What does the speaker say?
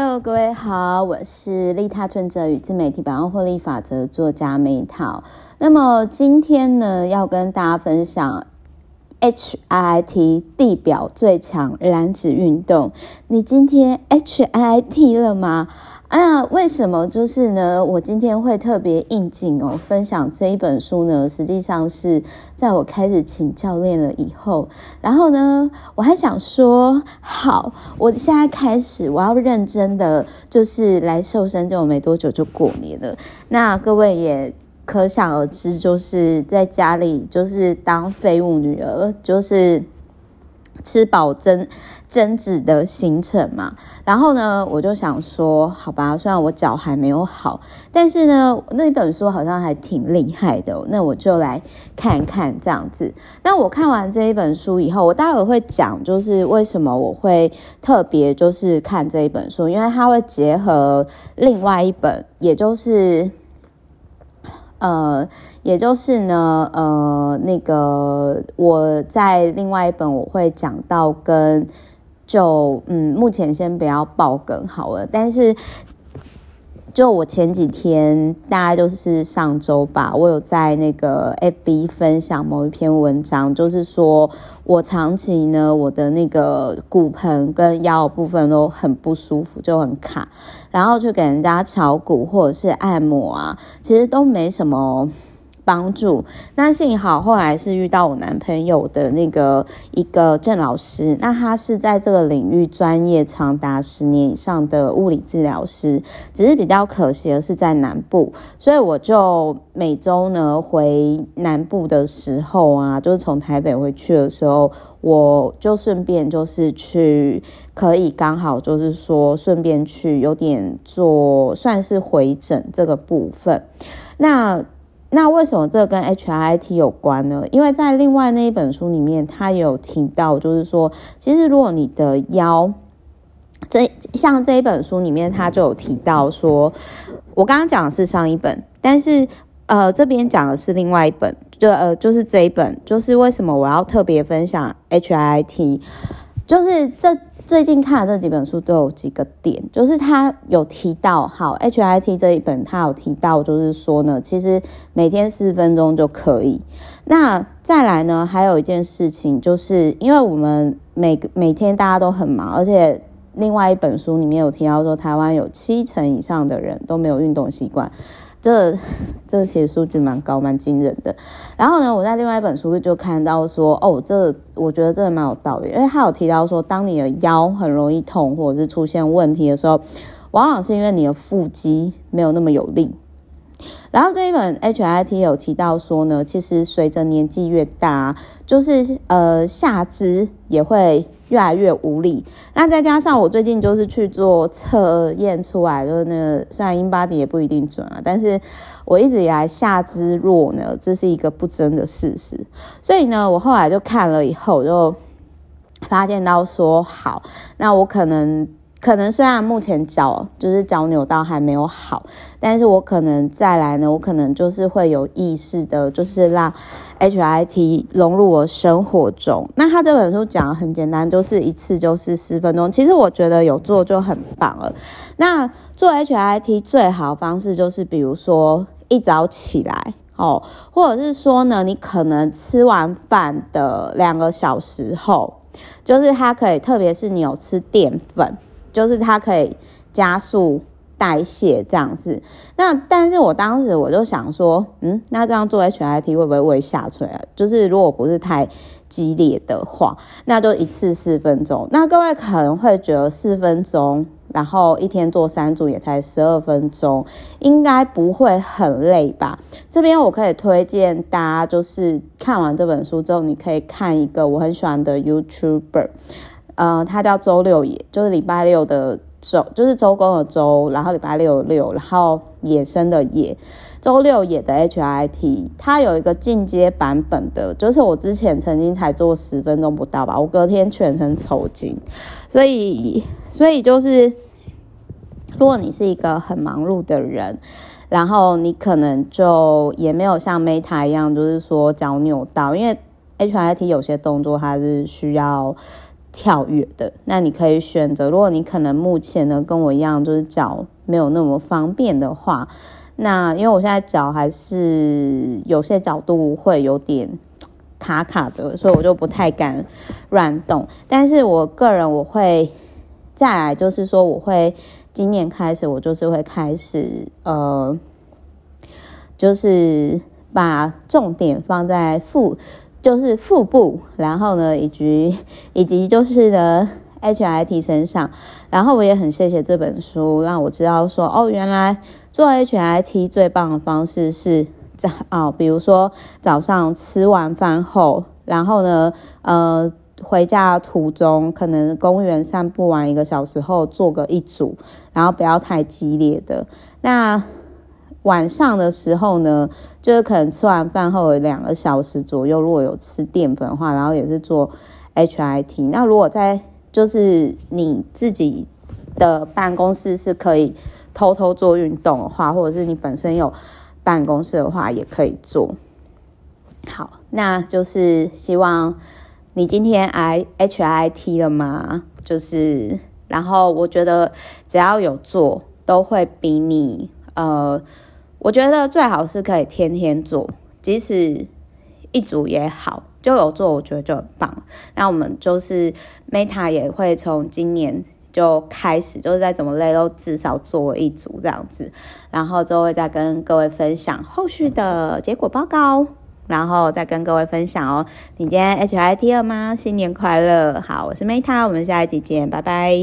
Hello，各位好，我是利他存折与自媒体百万获利法则作家梅桃。那么今天呢，要跟大家分享 H I T 地表最强燃脂运动。你今天 HIIT 了吗？啊，为什么就是呢？我今天会特别应景哦，分享这一本书呢，实际上是在我开始请教练了以后，然后呢，我还想说，好，我现在开始，我要认真的，就是来瘦身，就没多久就过年了。那各位也可想而知，就是在家里就是当废物女儿，就是。吃饱增增脂的行程嘛，然后呢，我就想说，好吧，虽然我脚还没有好，但是呢，那本书好像还挺厉害的，那我就来看看这样子。那我看完这一本书以后，我待会会讲，就是为什么我会特别就是看这一本书，因为它会结合另外一本，也就是。呃，也就是呢，呃，那个我在另外一本我会讲到跟就嗯，目前先不要爆梗好了，但是。就我前几天，大概就是上周吧，我有在那个 FB 分享某一篇文章，就是说我长期呢，我的那个骨盆跟腰部分都很不舒服，就很卡，然后去给人家炒骨或者是按摩啊，其实都没什么。帮助。那幸好后来是遇到我男朋友的那个一个郑老师，那他是在这个领域专业长达十年以上的物理治疗师，只是比较可惜的是在南部，所以我就每周呢回南部的时候啊，就是从台北回去的时候，我就顺便就是去，可以刚好就是说顺便去有点做算是回诊这个部分，那。那为什么这跟 H I T 有关呢？因为在另外那一本书里面，他有提到，就是说，其实如果你的腰，这像这一本书里面，他就有提到说，我刚刚讲的是上一本，但是呃，这边讲的是另外一本，就呃，就是这一本，就是为什么我要特别分享 H I T，就是这。最近看的这几本书都有几个点，就是他有提到，好，H I T 这一本他有提到，就是说呢，其实每天四分钟就可以。那再来呢，还有一件事情，就是因为我们每每天大家都很忙，而且另外一本书里面有提到说，台湾有七成以上的人都没有运动习惯。这这其实数据蛮高蛮惊人的，然后呢，我在另外一本书就看到说，哦，这我觉得真的蛮有道理，因为他有提到说，当你的腰很容易痛或者是出现问题的时候，往往是因为你的腹肌没有那么有力。然后这一本 HIIT 有提到说呢，其实随着年纪越大，就是呃下肢也会。越来越无力，那再加上我最近就是去做测验出来，就是那个虽然英巴迪也不一定准啊，但是我一直以来下肢弱呢，这是一个不争的事实。所以呢，我后来就看了以后，就发现到说，好，那我可能。可能虽然目前脚就是脚扭到还没有好，但是我可能再来呢，我可能就是会有意识的，就是让 H I T 融入我生活中。那他这本书讲的很简单，就是一次就是十分钟。其实我觉得有做就很棒了。那做 HIIT 最好的方式就是，比如说一早起来哦，或者是说呢，你可能吃完饭的两个小时后，就是它可以，特别是你有吃淀粉。就是它可以加速代谢这样子，那但是我当时我就想说，嗯，那这样做 H I T 会不会胃下垂啊？就是如果不是太激烈的话，那就一次四分钟。那各位可能会觉得四分钟，然后一天做三组也才十二分钟，应该不会很累吧？这边我可以推荐大家，就是看完这本书之后，你可以看一个我很喜欢的 YouTuber。呃，他叫周六野，就是礼拜六的周，就是周公的周，然后礼拜六的六，然后野生的野，周六野的 H I T 他有一个进阶版本的，就是我之前曾经才做十分钟不到吧，我隔天全身抽筋，所以，所以就是，如果你是一个很忙碌的人，然后你可能就也没有像 Meta 一样，就是说脚扭到，因为 H I T 有些动作它是需要。跳跃的。那你可以选择，如果你可能目前呢跟我一样，就是脚没有那么方便的话，那因为我现在脚还是有些角度会有点卡卡的，所以我就不太敢乱动。但是我个人我会再来，就是说我会今年开始，我就是会开始呃，就是把重点放在腹，就是腹部，然后呢，以及 以及就是呢。HIT 身上，然后我也很谢谢这本书，让我知道说，哦，原来做 HIT 最棒的方式是在哦，比如说早上吃完饭后，然后呢，呃，回家途中可能公园散步完一个小时后做个一组，然后不要太激烈的。那晚上的时候呢，就是可能吃完饭后两个小时左右，如果有吃淀粉的话，然后也是做 HIT。那如果在就是你自己的办公室是可以偷偷做运动的话，或者是你本身有办公室的话，也可以做。好，那就是希望你今天 I HIT 了吗？就是，然后我觉得只要有做，都会比你呃，我觉得最好是可以天天做，即使一组也好。就有做，我觉得就很棒。那我们就是 Meta 也会从今年就开始，就是再怎么累都至少做一组这样子，然后就会再跟各位分享后续的结果报告，然后再跟各位分享哦。你今天 HIT 了吗？新年快乐！好，我是 Meta，我们下一集见，拜拜。